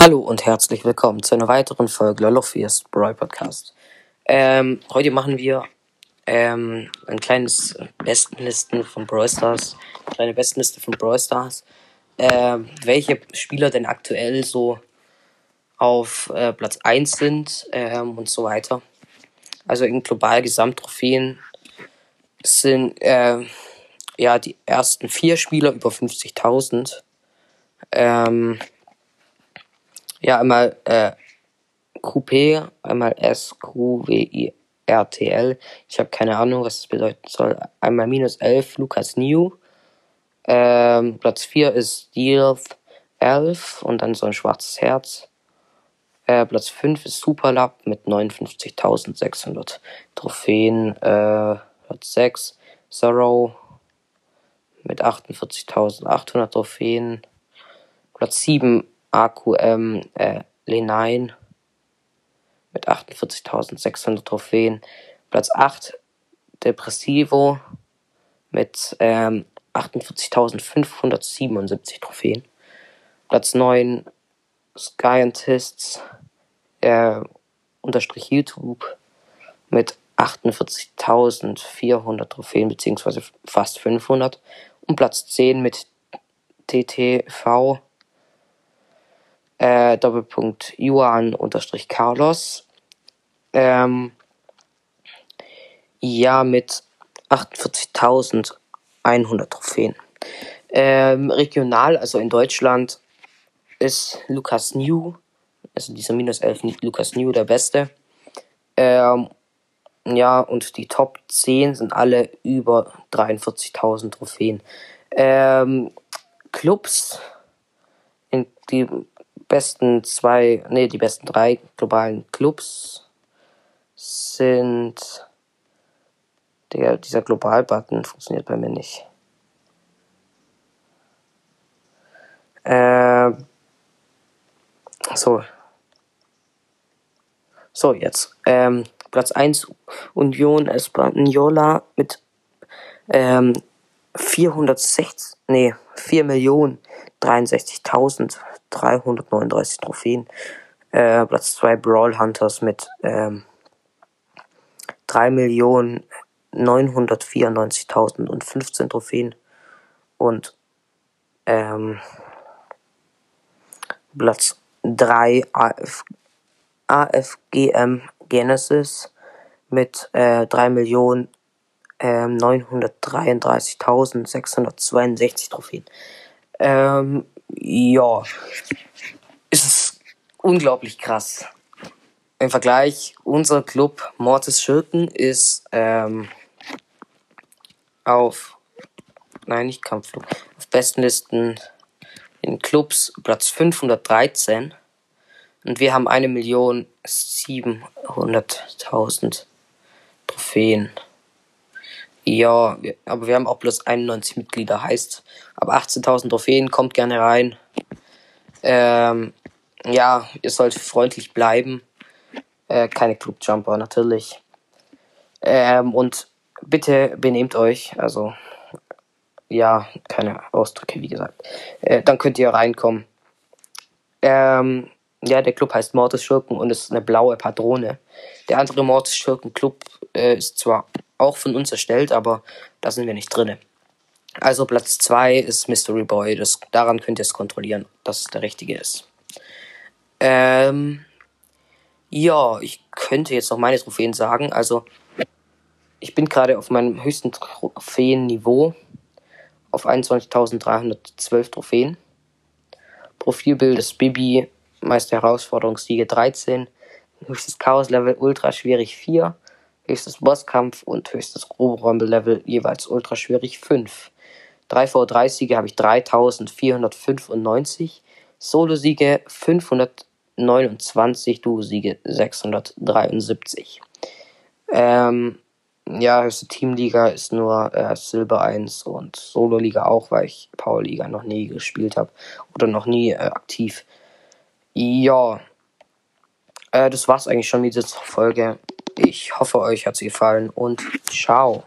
Hallo und herzlich willkommen zu einer weiteren Folge Lolofias Brawl Podcast. Ähm, heute machen wir ähm, ein kleines Bestenlisten von Brawl Stars, kleine Bestenliste von Brawl Stars, ähm, welche Spieler denn aktuell so auf äh, Platz 1 sind ähm, und so weiter. Also in global Gesamttrophäen sind äh, ja die ersten vier Spieler über 50.000. Ähm, ja, einmal äh, QP, einmal S-Q-W-I-R-T-L. Ich habe keine Ahnung, was das bedeuten soll. Einmal minus 11, Lukas New. Ähm, Platz 4 ist Stealth 11 und dann so ein schwarzes Herz. Äh, Platz 5 ist Superlab mit 59.600 Trophäen. Äh, Platz 6 Sorrow mit 48.800 Trophäen. Platz 7 AQM äh, Lenain mit 48.600 Trophäen. Platz 8 Depressivo mit ähm, 48.577 Trophäen. Platz 9 Scientists äh, unterstrich YouTube mit 48.400 Trophäen beziehungsweise fast 500 und Platz 10 mit TTV äh, Doppelpunkt Juan unterstrich Carlos. Ähm, ja, mit 48.100 Trophäen. Ähm, regional, also in Deutschland, ist Lukas New, also dieser minus 11 Lukas New der Beste. Ähm, ja, und die Top 10 sind alle über 43.000 Trophäen. Ähm, Clubs, in die besten zwei, nee, die besten drei globalen Clubs sind. Der, dieser Global-Button funktioniert bei mir nicht. Äh, so. So, jetzt. Ähm, Platz 1 Union Española mit ähm, 460, nee, 4 Millionen 63.339 Trophäen. Äh, Platz 2 Brawl Hunters mit ähm, 3.994.015 Trophäen. Und ähm, Platz 3 AF, AFGM Genesis mit äh, 3.933.662 ähm, Trophäen. Ähm, ja, es ist unglaublich krass. Im Vergleich, unser Club Mortis Schurken ist ähm, auf, nein, nicht Kampfflug, auf besten Listen in Clubs Platz 513 und wir haben eine Million siebenhunderttausend Trophäen. Ja, aber wir haben auch bloß 91 Mitglieder, heißt, ab 18.000 Trophäen kommt gerne rein. Ähm, ja, ihr sollt freundlich bleiben. Äh, keine Clubjumper, natürlich. Ähm, und bitte benehmt euch, also, ja, keine Ausdrücke, wie gesagt. Äh, dann könnt ihr reinkommen. Ähm, ja, der Club heißt Mortis Schurken und ist eine blaue Patrone. Der andere Mortis Schurken Club äh, ist zwar auch von uns erstellt, aber da sind wir nicht drin. Also Platz 2 ist Mystery Boy. Das, daran könnt ihr es kontrollieren, dass es der richtige ist. Ähm, ja, ich könnte jetzt noch meine Trophäen sagen. Also, ich bin gerade auf meinem höchsten Trophäenniveau. Auf 21.312 Trophäen. Profilbild ist Bibi, meiste Herausforderungssiege 13. Höchstes Chaos-Level ultra schwierig 4 höchstes Bosskampf und höchstes Rumble-Level jeweils ultra schwierig 5. 3v3 Siege habe ich 3495, Solo-Siege 529, Duo-Siege 673. Ähm, ja, höchste Teamliga ist nur äh, Silber 1 und Solo-Liga auch, weil ich Power-Liga noch nie gespielt habe oder noch nie äh, aktiv. Ja, äh, das war's eigentlich schon mit dieser Folge. Ich hoffe, euch hat sie gefallen und ciao.